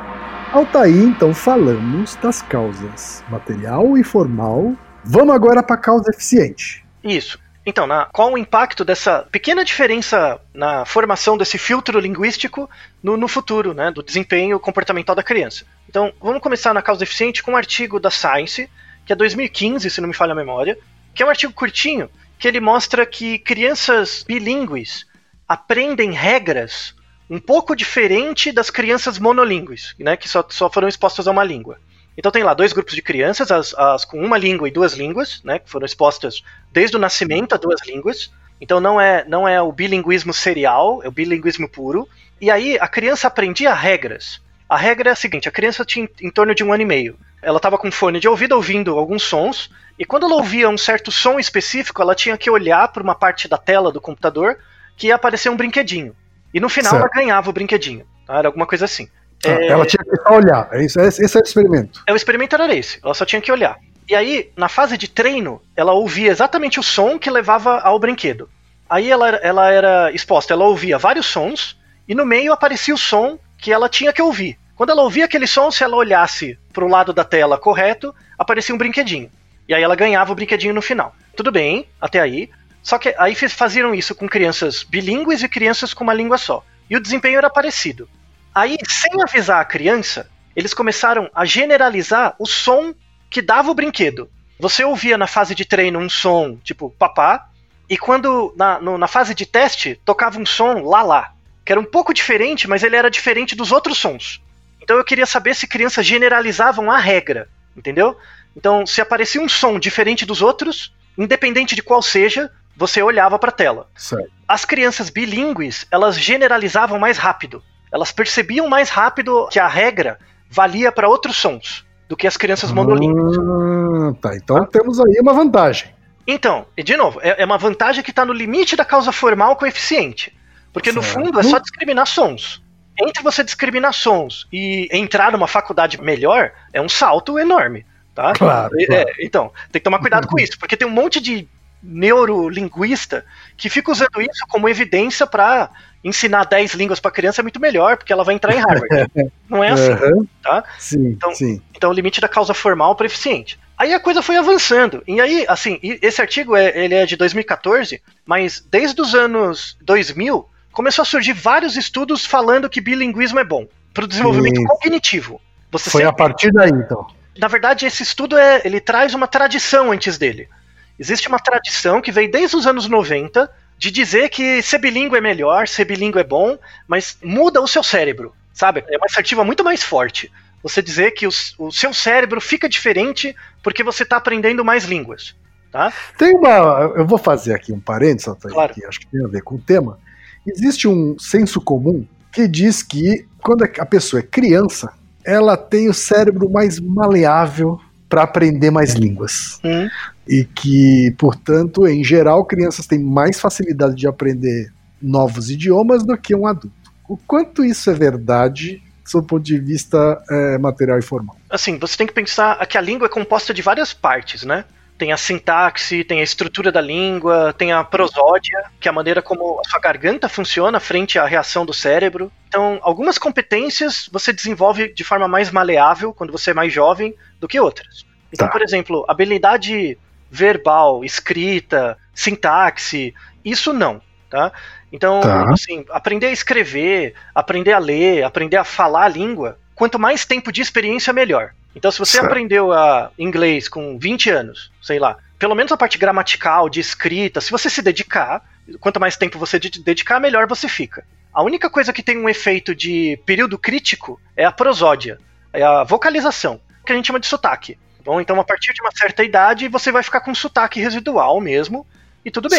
Altair, então falamos das causas material e formal. Vamos agora para a causa eficiente. Isso. Então, na- qual o impacto dessa pequena diferença na formação desse filtro linguístico no, no futuro, né, do desempenho comportamental da criança? Então, vamos começar na causa eficiente com um artigo da Science, que é 2015, se não me falha a memória, que é um artigo curtinho, que ele mostra que crianças bilíngues aprendem regras um pouco diferente das crianças monolíngues, né, que só, só foram expostas a uma língua. Então tem lá dois grupos de crianças, as, as com uma língua e duas línguas, né, que foram expostas desde o nascimento a duas línguas. Então não é, não é o bilinguismo serial, é o bilinguismo puro. E aí a criança aprendia regras. A regra é a seguinte: a criança tinha em, torno de um ano e meio. Ela estava com fone de ouvido ouvindo alguns sons, e quando ela ouvia um certo som específico, ela tinha que olhar para uma parte da tela do computador que ia aparecer um brinquedinho. E no final Certo. ela ganhava o brinquedinho. tá? Era alguma coisa assim. Ah, É- Ela tinha que só olhar. É esse esse é o experimento. é, o experimento era esse, ela só tinha que olhar. E aí, na fase de treino, ela ouvia exatamente o som que levava ao brinquedo. Aí ela, era- ela era exposta, ela ouvia vários sons, e no meio aparecia o som que ela tinha que ouvir. Quando ela ouvia aquele som, se ela olhasse para o lado da tela correto, aparecia um brinquedinho. E aí ela ganhava o brinquedinho no final. Tudo bem, até aí. Só que aí faziam isso com crianças bilíngues e crianças com uma língua só. E o desempenho era parecido. Aí, sem avisar a criança, eles começaram a generalizar o som que dava o brinquedo. Você ouvia na fase de treino um som tipo papá, e quando na, no- na fase de teste tocava um som lá lá, que era um pouco diferente, mas ele era diferente dos outros sons. Então eu queria saber se crianças generalizavam a regra, entendeu? Então, se aparecia um som diferente dos outros, independente de qual seja, você olhava para a tela. Certo. As crianças bilíngues, elas generalizavam mais rápido. Elas percebiam mais rápido que a regra valia para outros sons do que as crianças monolíngues. Ah, tá. Então temos aí uma vantagem. Então, e de novo, é é uma vantagem que está no limite da causa formal com eficiente. Porque no Certo. fundo é só discriminar sons. Entre você discriminar sons e entrar numa faculdade melhor, é um salto enorme. Tá? Claro, É, claro. então, tem que tomar cuidado com isso, porque tem um monte de neurolinguista que fica usando isso como evidência para ensinar 10 línguas para criança é muito melhor, porque ela vai entrar em Harvard. [LAUGHS] Não é assim. Aham. tá? Sim, Então- sim. Então, o limite da causa formal para eficiente. Aí a coisa foi avançando. E aí, assim, esse artigo é, ele é de 2014, mas desde os anos 2000 começou a surgir vários estudos falando que bilinguismo é bom para o desenvolvimento Isso. cognitivo. Você Foi sempre- a partir daí, então. na verdade, esse estudo é, ele traz uma tradição antes dele. Existe uma tradição que veio desde os anos 90 de dizer que ser bilíngue é melhor, ser bilíngue é bom, mas muda o seu cérebro, sabe? É uma assertiva muito mais forte. Você dizer que o, o seu cérebro fica diferente porque você está aprendendo mais línguas. Tá? Tem uma. Eu vou fazer aqui um parênteses, Altair, Claro. que acho que tem a ver com o tema. Existe um senso comum que diz que quando a pessoa é criança, ela tem o cérebro mais maleável para aprender mais línguas. Hum. E que, portanto, em geral, crianças têm mais facilidade de aprender novos idiomas do que um adulto. O quanto isso é verdade, do ponto de vista eh, material e formal? Assim, você tem que pensar que a língua é composta de várias partes, né? Tem a sintaxe, tem a estrutura da língua, tem a prosódia, que é a maneira como a sua garganta funciona frente à reação do cérebro. Então, algumas competências você desenvolve de forma mais maleável quando você é mais jovem do que outras. Então, Tá. por exemplo, habilidade verbal, escrita, sintaxe, isso não, tá? Então, Tá. assim, aprender a escrever, aprender a ler, aprender a falar a língua, quanto mais tempo de experiência, melhor. Então, se você Certo. aprendeu a inglês com 20 anos, sei lá, pelo menos a parte gramatical, de escrita, se você se dedicar, quanto mais tempo você de- dedicar, melhor você fica. A única coisa que tem um efeito de período crítico é a prosódia, é a vocalização, que a gente chama de sotaque. Bom, então a partir de uma certa idade você vai ficar com sotaque residual mesmo, e tudo bem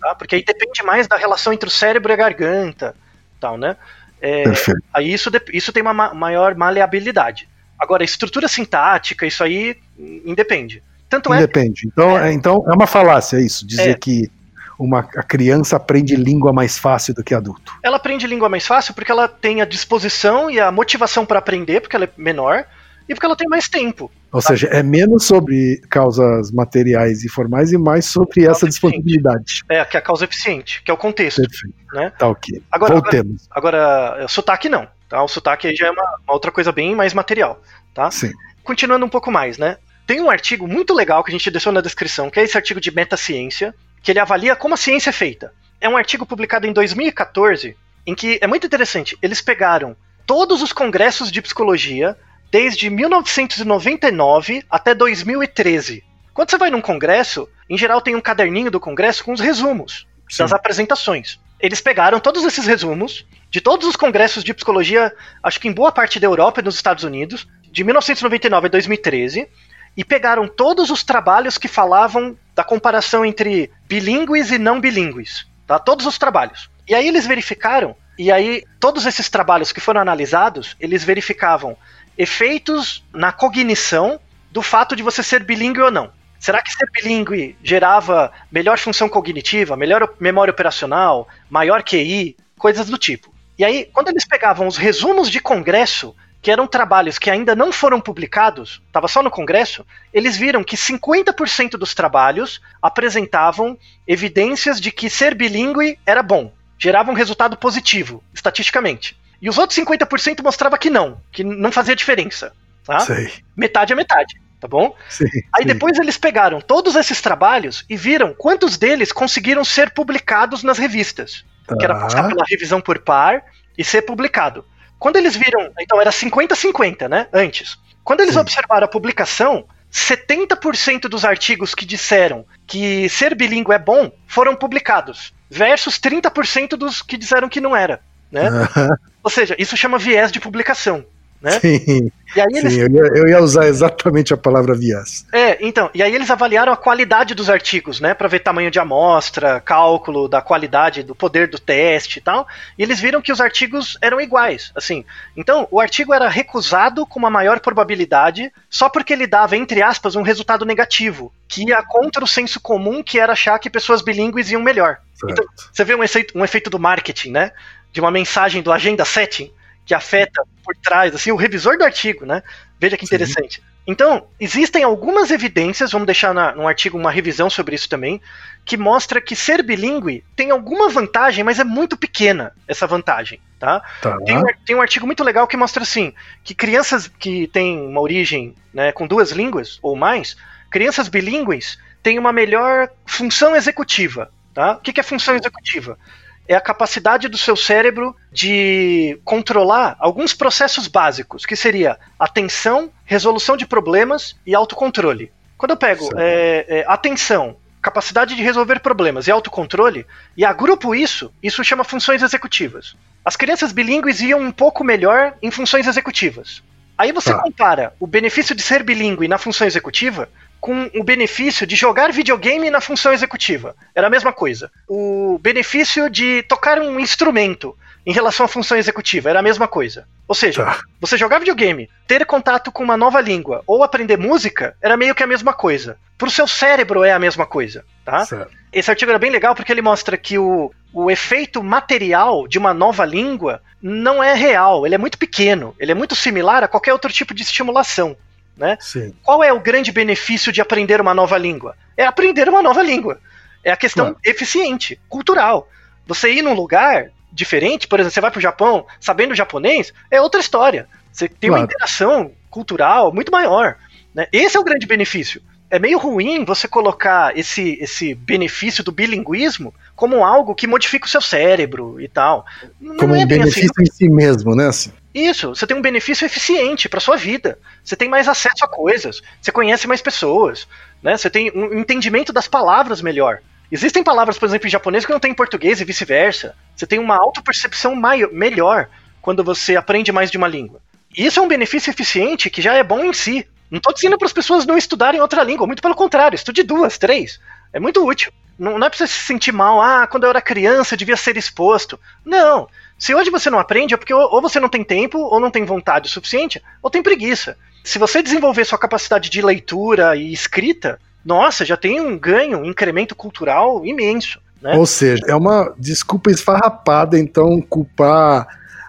tá? Porque aí depende mais da relação entre o cérebro e a garganta, tal, né? É, Perfeito. aí isso, isso tem uma ma- maior maleabilidade. Agora, estrutura sintática, isso aí independe. Tanto é Independe. Então é. então é uma falácia isso, dizer É. que uma, a criança aprende língua mais fácil do que adulto. ela aprende língua mais fácil porque ela tem a disposição e a motivação para aprender, porque ela é menor, e porque ela tem mais tempo. Ou seja, é menos sobre causas materiais e formais e mais sobre essa Causa disponibilidade. É, que é a causa eficiente, que é o contexto. Perfeito. Né? Tá ok. Agora- Voltemos. Agora, é, sotaque não. Tá? O sotaque já é uma, uma outra coisa bem mais material. Tá? Sim. continuando um pouco mais, né? Tem um artigo muito legal que a gente deixou na descrição, que é esse artigo de metaciência, que ele avalia como a ciência é feita. É um artigo publicado em 2014, em que é muito interessante. Eles pegaram todos os congressos de psicologia desde 1999 até 2013. Quando você vai num congresso, em geral tem um caderninho do congresso com os resumos das apresentações. Eles pegaram todos esses resumos de todos os congressos de psicologia, acho que em boa parte da Europa e nos Estados Unidos, de 1999 a 2013, e pegaram todos os trabalhos que falavam da comparação entre bilíngues e não bilíngues, tá? Todos os trabalhos. E aí eles verificaram, e aí todos esses trabalhos que foram analisados, eles verificavam efeitos na cognição do fato de você ser bilíngue ou não. Será que ser bilíngue gerava melhor função cognitiva, melhor memória operacional, maior QI, coisas do tipo? E aí, quando eles pegavam os resumos de congresso, que eram trabalhos que ainda não foram publicados, estava só no congresso, eles viram que 50% dos trabalhos apresentavam evidências de que ser bilíngue era bom, gerava um resultado positivo, estatisticamente. E os outros 50% mostrava que não, que não fazia diferença. Tá? Sei. Metade é metade, tá bom? Sim, Aí sim. depois eles pegaram todos esses trabalhos e viram quantos deles conseguiram ser publicados nas revistas. Que era Tá. passar pela revisão por par e ser publicado. Quando eles viram, então era 50-50, né? Antes. Quando eles Sim. observaram a publicação, 70% dos artigos que disseram que ser bilíngue é bom foram publicados, versus 30% dos que disseram que não era. Né? [LAUGHS] Ou seja, isso chama viés de publicação. Né? Sim, E aí eles sim eu, ia, eu ia usar exatamente a palavra viés. É, então, e aí eles avaliaram a qualidade dos artigos, né, Pra ver tamanho de amostra, cálculo da qualidade, do poder do teste e tal, e eles viram que os artigos eram iguais, assim. Então, o artigo era recusado com uma maior probabilidade só porque ele dava, entre aspas, um resultado negativo, que ia contra o senso comum que era achar que pessoas bilíngues iam melhor. Certo. Então, você vê um efeito, um efeito do marketing, né? De uma mensagem do agenda setting que afeta por trás, assim, o revisor do artigo, né? Veja que Sim. interessante. Então, existem algumas evidências, vamos deixar na, num artigo uma revisão sobre isso também, que mostra que ser bilíngue tem alguma vantagem, mas é muito pequena essa vantagem, tá? Tá. Tem um, tem um artigo muito legal que mostra assim, que crianças que têm uma origem né, com duas línguas ou mais, crianças bilíngues têm uma melhor função executiva, tá? O que, que é função executiva? É a capacidade do seu cérebro de controlar alguns processos básicos, que seria atenção, resolução de problemas e autocontrole. Quando eu pego é, é, atenção, capacidade de resolver problemas e autocontrole, e agrupo isso, isso chama funções executivas. As crianças bilíngues iam um pouco melhor em funções executivas. Aí você Tá. compara o benefício de ser bilíngue na função executiva com o benefício de jogar videogame na função executiva. Era a mesma coisa. O benefício de tocar um instrumento em relação à função executiva era a mesma coisa. Ou seja, Tá. você jogar videogame, ter contato com uma nova língua ou aprender música era meio que a mesma coisa. Pro seu cérebro é a mesma coisa, tá? Certo. Esse artigo era bem legal porque ele mostra que o, o efeito material de uma nova língua não é real, ele é muito pequeno, ele é muito similar a qualquer outro tipo de estimulação. Né? Sim. Qual é o grande benefício de aprender uma nova língua? É aprender uma nova língua. É a questão Claro. eficiente, cultural. Você ir num lugar diferente, por exemplo, você vai pro Japão sabendo japonês, é outra história. Você tem uma Claro. interação cultural muito maior. Né? Esse é o grande benefício. É meio ruim você colocar esse, esse benefício do bilinguismo como algo que modifica o seu cérebro e tal. Não Como é um assim. benefício em si mesmo, né? Assim. Isso, você tem um benefício eficiente para sua vida. Você tem mais acesso a coisas, você conhece mais pessoas, né? Você tem um entendimento das palavras melhor. Existem palavras, por exemplo, em japonês que não tem em português e vice-versa. Você tem uma autopercepção melhor quando você aprende mais de uma língua. E isso é um benefício eficiente que já é bom em si. Não estou dizendo para as pessoas não estudarem outra língua, muito pelo contrário, estude duas, três. É muito útil. Não, não é para você se sentir mal, ah, quando eu era criança eu devia ser exposto. Não. Se hoje você não aprende, é porque ou você não tem tempo, ou não tem vontade o suficiente, ou tem preguiça. Se você desenvolver sua capacidade de leitura e escrita, nossa, já tem um ganho, um incremento cultural imenso. Né? Ou seja, é uma desculpa esfarrapada, então, culpar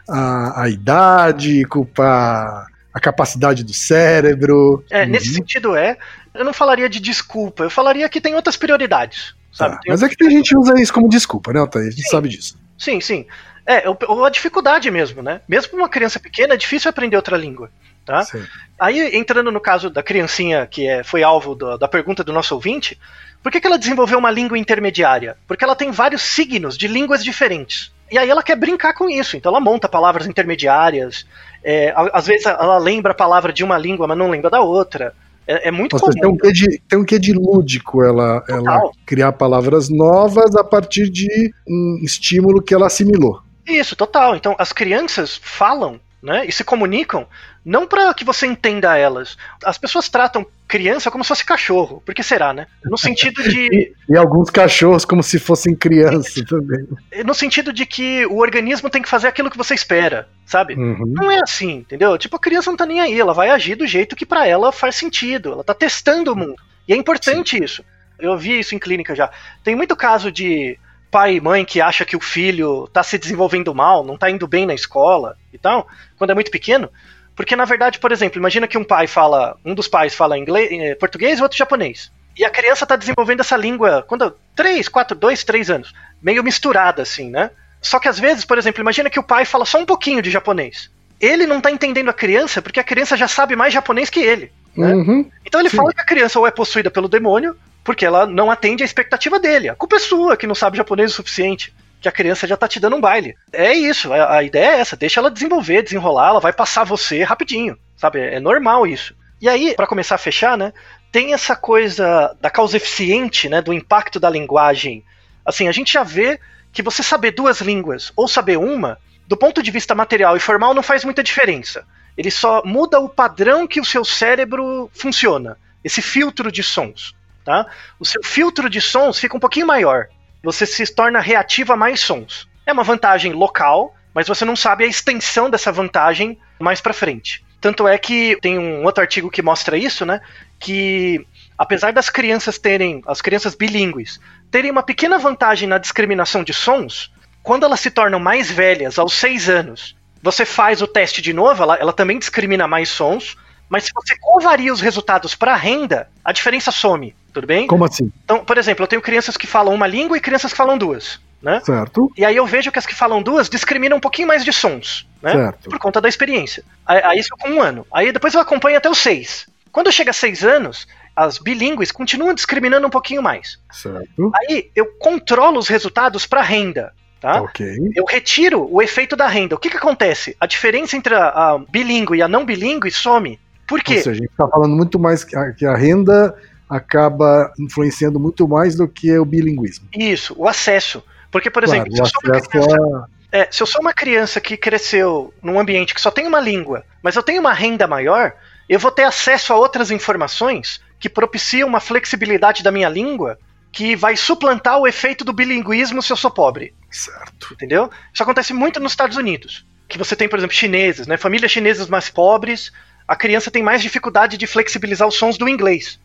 a, a idade, culpar a capacidade do cérebro. É, Uhum. nesse sentido é, eu não falaria de desculpa, eu falaria que tem outras prioridades. Sabe? Tá, Tem Mas é que tem gente que usa isso como desculpa, né, Altair? A gente Sim. sabe disso. Sim, sim. É, o- o- a dificuldade mesmo, né? Mesmo para uma criança pequena, é difícil aprender outra língua. Tá? Sim. Aí, entrando no caso da criancinha que é, foi alvo do- da pergunta do nosso ouvinte, por que, que ela desenvolveu uma língua intermediária? Porque ela tem vários signos de línguas diferentes. E aí ela quer brincar com isso, então ela monta palavras intermediárias. é, às vezes ela lembra a palavra de uma língua, mas não lembra da outra. É, é muito Ou seja, tem comum. um quê de, tem um quê de lúdico ela, ela criar palavras novas a partir de um estímulo que ela assimilou. Isso, total. Então, as crianças falam, né, e se comunicam não para que você entenda elas. As pessoas tratam criança como se fosse cachorro. Por que será, né? No sentido de [LAUGHS] E alguns cachorros como se fossem crianças também. no sentido de que o organismo tem que fazer aquilo que você espera, sabe? Uhum. Não é assim, entendeu? Tipo, a criança não tá nem aí, ela vai agir do jeito que pra ela faz sentido. Ela tá testando o mundo. E é importante isso. Eu vi isso em clínica já. Tem muito caso de pai e mãe que acha que o filho tá se desenvolvendo mal, não tá indo bem na escola e tal, quando é muito pequeno. Porque, na verdade, por exemplo, imagina que um pai fala, um dos pais fala inglês, eh, português e o outro japonês. E a criança tá desenvolvendo essa língua quando 3, 4, 2, 3 anos. Meio misturada, assim, né? Só que às vezes, por exemplo, imagina que o pai fala só um pouquinho de japonês. Ele não tá entendendo a criança porque a criança já sabe mais japonês que ele. Né? Uhum. Então ele Sim. fala que a criança ou é possuída pelo demônio, porque ela não atende à expectativa dele. A culpa é sua que não sabe japonês o suficiente. Que a criança já tá te dando um baile. É isso, a, a ideia é essa, deixa ela desenvolver, desenrolar, ela vai passar você rapidinho, sabe? É normal isso. E aí, pra começar a fechar, né, tem essa coisa da causa eficiente, né, do impacto da linguagem. Assim, a gente já vê que você saber duas línguas ou saber uma, do ponto de vista material e formal, não faz muita diferença. Ele só muda o padrão que o seu cérebro funciona, esse filtro de sons, tá? O seu filtro de sons fica um pouquinho maior. Você se torna reativo a mais sons. É uma vantagem local, mas você não sabe a extensão dessa vantagem mais pra frente. Tanto é que tem um outro artigo que mostra isso, né? Que apesar das crianças terem, as crianças bilíngues, terem uma pequena vantagem na discriminação de sons, quando elas se tornam mais velhas, aos seis anos, você faz o teste de novo, ela, ela também discrimina mais sons, mas se você covaria os resultados para renda, a diferença some, tudo bem? Como assim? Então, por exemplo, eu tenho crianças que falam uma língua e crianças que falam duas, né? Certo? E aí eu vejo que as que falam duas discriminam um pouquinho mais de sons, né? Certo. Por conta da experiência. Aí, isso com um ano. Aí depois eu acompanho até os seis. Quando chega a seis anos, as bilíngues continuam discriminando um pouquinho mais. Certo. Aí eu controlo os resultados para renda, tá? Ok. Eu retiro o efeito da renda. O que, que acontece? A diferença entre a, a bilíngue e a não bilíngue some. Por quê? Ou seja, a gente está falando muito mais que a, que a renda acaba influenciando muito mais do que o bilinguismo. Isso, o acesso. Porque, por Claro, exemplo, se eu sou uma criança a- É, se eu sou uma criança que cresceu num ambiente que só tem uma língua, mas eu tenho uma renda maior, eu vou ter acesso a outras informações que propiciam uma flexibilidade da minha língua que vai suplantar o efeito do bilinguismo se eu sou pobre. Certo. Entendeu? Isso acontece muito nos Estados Unidos. Que você tem, por exemplo, chineses, né? Famílias chinesas mais pobres, a criança tem mais dificuldade de flexibilizar os sons do inglês.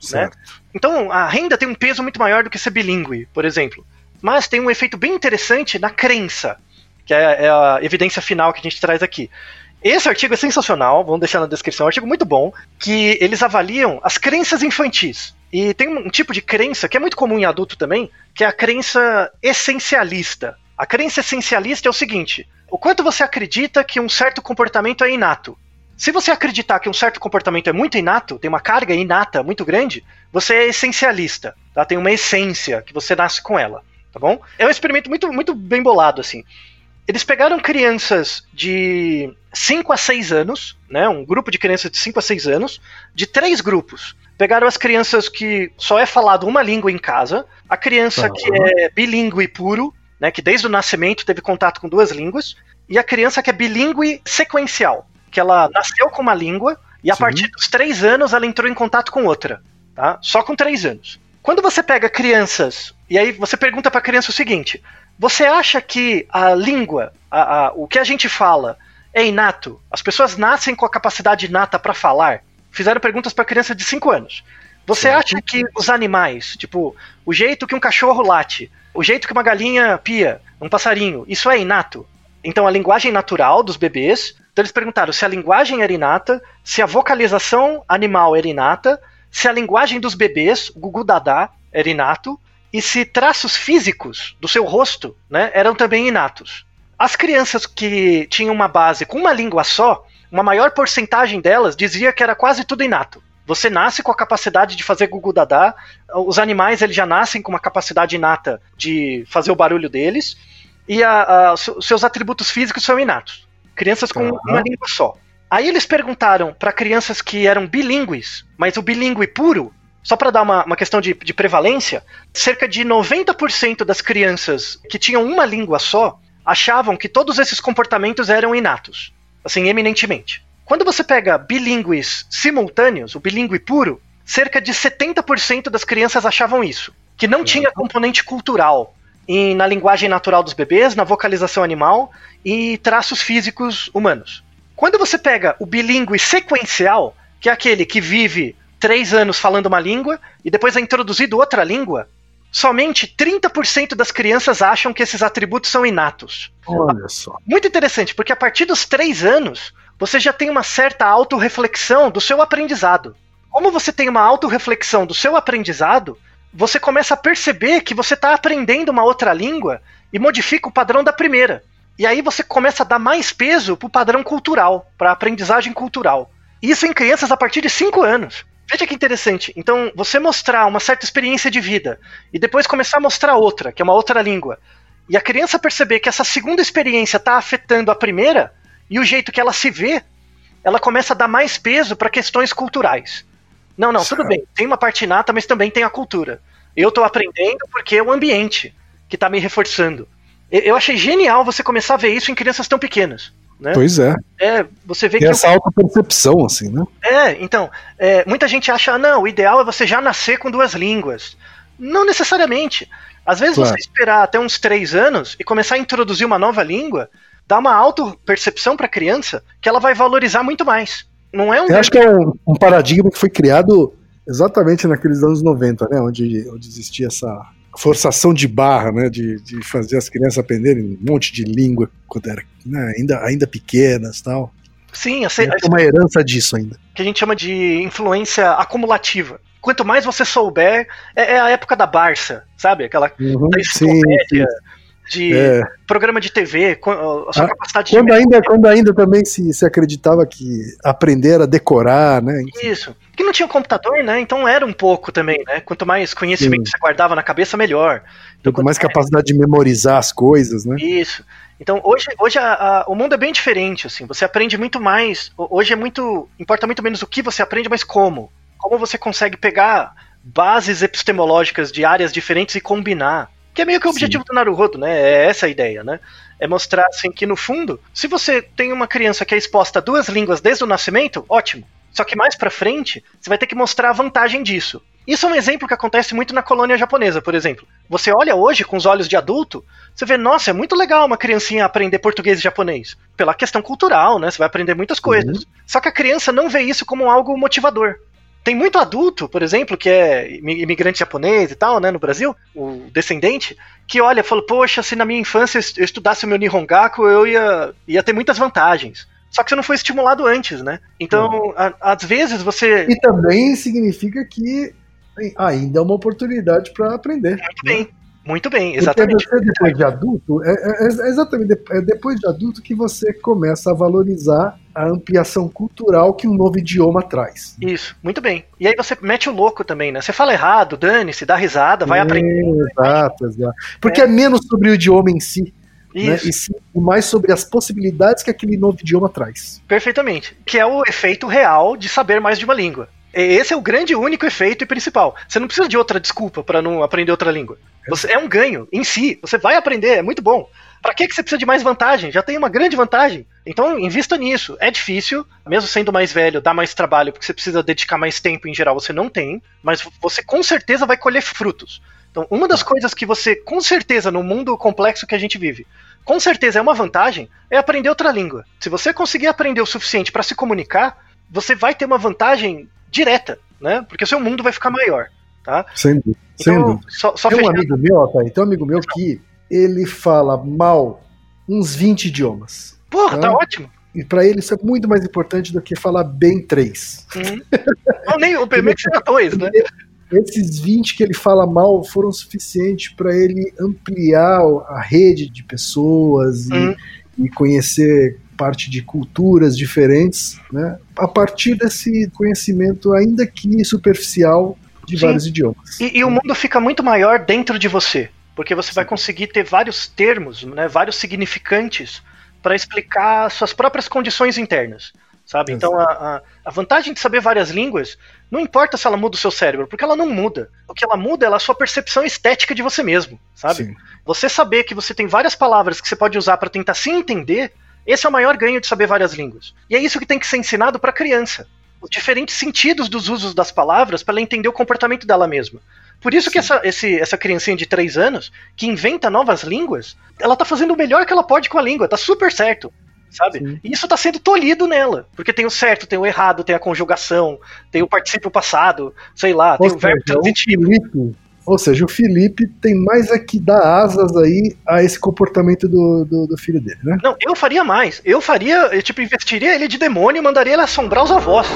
Certo. Então, a renda tem um peso muito maior do que ser bilíngue, por exemplo. Mas tem um efeito bem interessante na crença, que é, é a evidência final que a gente traz aqui. Esse artigo é sensacional, vamos deixar na descrição, é um artigo muito bom, que eles avaliam as crenças infantis. E tem um tipo de crença que é muito comum em adulto também, que é a crença essencialista. A crença essencialista é o seguinte: o quanto você acredita que um certo comportamento é inato. Se você acreditar que um certo comportamento é muito inato, tem uma carga inata muito grande, você é essencialista, tá? Tem uma essência que você nasce com ela, tá bom? É um experimento muito, muito bem bolado, assim. Eles pegaram crianças de 5 a 6 anos, né? Um grupo de crianças de 5 a 6 anos, de três grupos. Pegaram as crianças que só é falado uma língua em casa, a criança Tá. que é bilíngue puro, né? Que desde o nascimento teve contato com duas línguas, e a criança que é bilíngue sequencial, que ela nasceu com uma língua e a Sim. partir dos três anos ela entrou em contato com outra, tá? Só com três anos. Quando você pega crianças e aí você pergunta para a criança o seguinte: você acha que a língua, a- a- o que a gente fala, é inato? As pessoas nascem com a capacidade inata para falar? Fizeram perguntas para criança de 5 anos. Você acha que os animais, tipo, o jeito que um cachorro late, o jeito que uma galinha pia, um passarinho, isso é inato? Então a linguagem natural dos bebês. Então eles perguntaram se a linguagem era inata, se a vocalização animal era inata, se a linguagem dos bebês, gugu dadá, era inato, e se traços físicos do seu rosto né, eram também inatos. As crianças que tinham uma base com uma língua só, uma maior porcentagem delas dizia que era quase tudo inato. Você nasce com a capacidade de fazer gugu dadá, os animais eles já nascem com uma capacidade inata de fazer o barulho deles, e a- a- seus atributos físicos são inatos. Crianças com Aham. uma língua só. Aí eles perguntaram para crianças que eram bilíngues, mas o bilíngue puro, só para dar uma, uma questão de, de prevalência, cerca de 90% das crianças que tinham uma língua só achavam que todos esses comportamentos eram inatos, assim, eminentemente. Quando você pega bilíngues simultâneos, o bilíngue puro, cerca de 70% das crianças achavam isso, que não tinha componente cultural em- na linguagem natural dos bebês, na vocalização animal e traços físicos humanos. Quando você pega o bilíngue sequencial, que é aquele que vive três anos falando uma língua e depois é introduzido outra língua, somente 30% das crianças acham que esses atributos são inatos. Olha só. Muito interessante, porque a partir dos três anos, você já tem uma certa autorreflexão do seu aprendizado. Como você tem uma autorreflexão do seu aprendizado, você começa a perceber que você está aprendendo uma outra língua e modifica o padrão da primeira. E aí você começa a dar mais peso para o padrão cultural, para a aprendizagem cultural. Isso em crianças a partir de 5 anos. Veja que interessante. Então, você mostrar uma certa experiência de vida e depois começar a mostrar outra, que é uma outra língua, e a criança perceber que essa segunda experiência está afetando a primeira e o jeito que ela se vê, ela começa a dar mais peso para questões culturais. Não, não, tudo bem, tem uma parte inata, mas também tem a cultura. Eu estou aprendendo porque é o ambiente que está me reforçando. Eu eu achei genial você começar a ver isso em crianças tão pequenas. Né? Pois é. É, você vê Tem que essa autopercepção, assim, né? é, então, é, muita gente acha, ah, não, o ideal é você já nascer com duas línguas. Não necessariamente. Às vezes Claro. você esperar até uns três anos e começar a introduzir uma nova língua, dá uma auto-percepção para a criança que ela vai valorizar muito mais. Não é um. Eu acho que é um, um paradigma que foi criado exatamente naqueles anos 90, né? Onde, onde existia essa forçação de barra, né? De, de fazer as crianças aprenderem um monte de língua quando era, né, ainda, ainda pequenas tal. Sim, Tem uma herança disso ainda. que a gente chama de influência acumulativa. Quanto mais você souber, é, é a época da Barça, sabe? Aquela Uhum, da sim, enciclopédia, de É. programa de TV, a sua Ah, capacidade Quando de ainda, quando ainda também se, se acreditava que aprender era decorar, né? Isso. Que não tinha computador, né? Então era um pouco também, né? Quanto mais conhecimento Sim. você guardava na cabeça, melhor. Então, Quanto mais capacidade de memorizar as coisas, né? Isso. Então hoje, hoje a- a- o mundo é bem diferente, assim. Você aprende muito mais. ho- Hoje é muito. Importa muito menos o que você aprende, mas como. Como você consegue pegar bases epistemológicas de áreas diferentes e combinar. Que é meio que o objetivo do Naruhodo, né? É essa a ideia, né? É mostrar assim que no fundo, se você tem uma criança que é exposta a duas línguas desde o nascimento, ótimo. Só que mais pra frente, você vai ter que mostrar a vantagem disso. Isso é um exemplo que acontece muito na colônia japonesa, por exemplo. Você olha hoje com os olhos de adulto, você vê, nossa, é muito legal uma criancinha aprender português e japonês. Pela questão cultural, né? Você vai aprender muitas coisas. Só que a criança não vê isso como algo motivador. Tem muito adulto, por exemplo, que é imi- imigrante japonês e tal, né, no Brasil, o descendente, que olha, fala, poxa, se na minha infância eu estudasse o meu Nihongaku, eu ia, ia ter muitas vantagens. Só que você não foi estimulado antes, né? Então, a- às vezes você. E também significa que ainda é uma oportunidade para aprender. Muito bem, muito bem, Porque exatamente. você, depois de adulto, é, é- é exatamente de- é depois de adulto que você começa a valorizar a ampliação cultural que um novo idioma traz. Isso, muito bem. E aí você mete o louco também, né? Você fala errado, dane-se, dá risada, vai É, aprender. Exato, exato. Porque é. menos sobre o idioma em si, né? Isso, E sim mais sobre as possibilidades que aquele novo idioma traz. perfeitamente. Que é o efeito real de saber mais de uma língua. E Esse é o grande, único efeito e principal. Você não precisa de outra desculpa para não aprender outra língua. Você, é um ganho em si. Você vai aprender, é muito bom. Pra que, que você precisa de mais vantagem? Já tem uma grande vantagem. Então, invista nisso. É difícil, mesmo sendo mais velho, dá mais trabalho, porque você precisa dedicar mais tempo em geral, você não tem, mas você com certeza vai colher frutos. Então, uma das coisas que você, com certeza, no mundo complexo que a gente vive, com certeza é uma vantagem, é aprender outra língua. Se você conseguir aprender o suficiente para se comunicar, você vai ter uma vantagem direta, né? Porque o seu mundo vai ficar maior, tá? Sem dúvida. Sem Então, dúvida. só, só Tem um amigo meu, Altair, tem um amigo meu que ele fala mal uns 20 idiomas. Porra, tá Ah. ótimo. E pra ele isso é muito mais importante do que falar bem três. Uhum. Não, nem o primeiro que seja dois, né? Esses 20 que ele fala mal foram suficientes para ele ampliar a rede de pessoas e, Uhum. e conhecer parte de culturas diferentes, né? A partir desse conhecimento, ainda que superficial, de Sim. vários idiomas. E, e o mundo fica muito maior dentro de você, porque você vai conseguir ter vários termos, né, vários significantes para explicar suas próprias condições internas, sabe? Então a, a, a vantagem de saber várias línguas não importa se ela muda o seu cérebro, porque ela não muda. O que ela muda é a sua percepção estética de você mesmo, sabe? Sim. Você saber que você tem várias palavras que você pode usar para tentar se entender, esse é o maior ganho de saber várias línguas. E é isso que tem que ser ensinado para criança. Os diferentes sentidos dos usos das palavras para ela entender o comportamento dela mesma. Por isso que essa, esse- essa criancinha de 3 anos, que inventa novas línguas, ela tá fazendo o melhor que ela pode com a língua, tá super certo. Sabe? Sim. E isso tá sendo tolhido nela. Porque tem o certo, tem o errado, tem a conjugação, tem o particípio passado, sei lá, tem o verbo o transitivo. Felipe, ou seja, o Felipe tem mais é que dar asas aí a esse comportamento do, do, do filho dele, né? Não, eu faria mais. Eu faria, eu, tipo, investiria ele de demônio e mandaria ele assombrar os avós.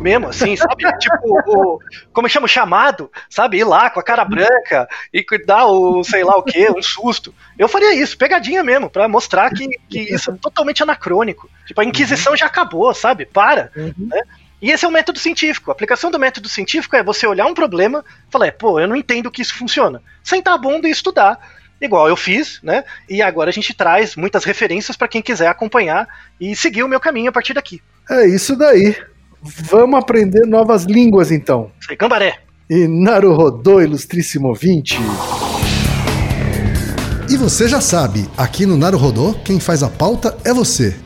Mesmo assim, sabe? [LAUGHS] tipo, o, como chama o chamado, sabe? Ir lá com a cara branca e dar o, sei lá o que, um susto. Eu faria isso, pegadinha mesmo, pra mostrar que, que isso é totalmente anacrônico. Tipo, a Inquisição já acabou, sabe? Para. né? E esse é o método científico. A aplicação do método científico é você olhar um problema e falar, é, pô, eu não entendo que isso funciona. Sentar a bunda e estudar. Igual eu fiz, né? E agora a gente traz muitas referências para quem quiser acompanhar e seguir o meu caminho a partir daqui. É isso daí. Vamos aprender novas línguas então. Isso aí, Gambaré. E Naruhodô, ilustríssimo ouvinte. E você já sabe, aqui no Naruhodô, quem faz a pauta é você.